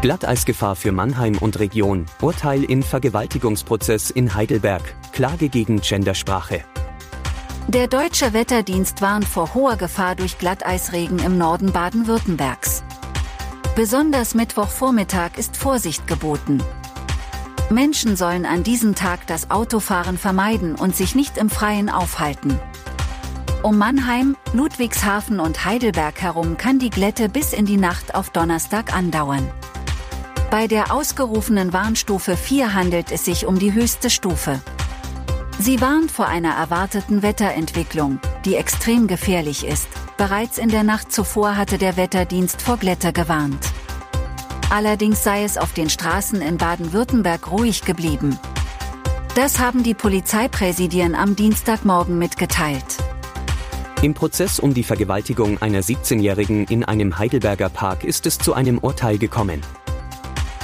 Glatteisgefahr für Mannheim und Region. Urteil in Vergewaltigungsprozess in Heidelberg. Klage gegen Gendersprache. Der deutsche Wetterdienst warnt vor hoher Gefahr durch Glatteisregen im Norden Baden-Württembergs. Besonders Mittwochvormittag ist Vorsicht geboten. Menschen sollen an diesem Tag das Autofahren vermeiden und sich nicht im Freien aufhalten. Um Mannheim, Ludwigshafen und Heidelberg herum kann die Glätte bis in die Nacht auf Donnerstag andauern. Bei der ausgerufenen Warnstufe 4 handelt es sich um die höchste Stufe. Sie warnt vor einer erwarteten Wetterentwicklung, die extrem gefährlich ist. Bereits in der Nacht zuvor hatte der Wetterdienst vor Glätte gewarnt. Allerdings sei es auf den Straßen in Baden-Württemberg ruhig geblieben. Das haben die Polizeipräsidien am Dienstagmorgen mitgeteilt. Im Prozess um die Vergewaltigung einer 17-Jährigen in einem Heidelberger Park ist es zu einem Urteil gekommen.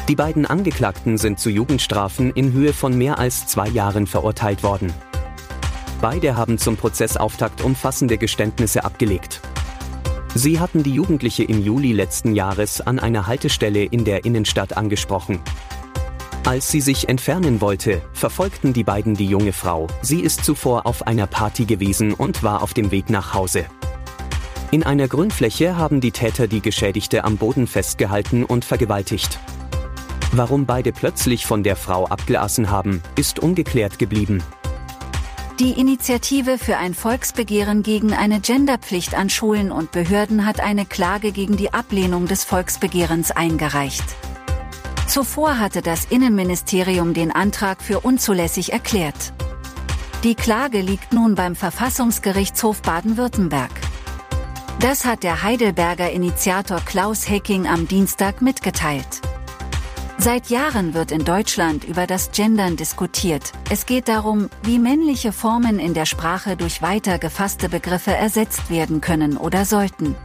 Die beiden Angeklagten sind zu Jugendstrafen in Höhe von mehr als zwei Jahren verurteilt worden. Beide haben zum Prozessauftakt umfassende Geständnisse abgelegt. Sie hatten die Jugendliche im Juli letzten Jahres an einer Haltestelle in der Innenstadt angesprochen. Als sie sich entfernen wollte, verfolgten die beiden die junge Frau. Sie ist zuvor auf einer Party gewesen und war auf dem Weg nach Hause. In einer Grünfläche haben die Täter die Geschädigte am Boden festgehalten und vergewaltigt. Warum beide plötzlich von der Frau abgelassen haben, ist ungeklärt geblieben. Die Initiative für ein Volksbegehren gegen eine Genderpflicht an Schulen und Behörden hat eine Klage gegen die Ablehnung des Volksbegehrens eingereicht. Zuvor hatte das Innenministerium den Antrag für unzulässig erklärt. Die Klage liegt nun beim Verfassungsgerichtshof Baden-Württemberg. Das hat der Heidelberger Initiator Klaus Hecking am Dienstag mitgeteilt. Seit Jahren wird in Deutschland über das Gendern diskutiert. Es geht darum, wie männliche Formen in der Sprache durch weiter gefasste Begriffe ersetzt werden können oder sollten.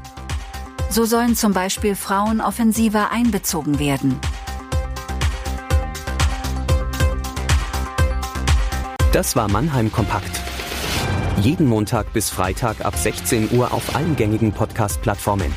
So sollen zum Beispiel Frauen offensiver einbezogen werden. Das war Mannheim Kompakt. Jeden Montag bis Freitag ab 16 Uhr auf allen gängigen Podcast-Plattformen.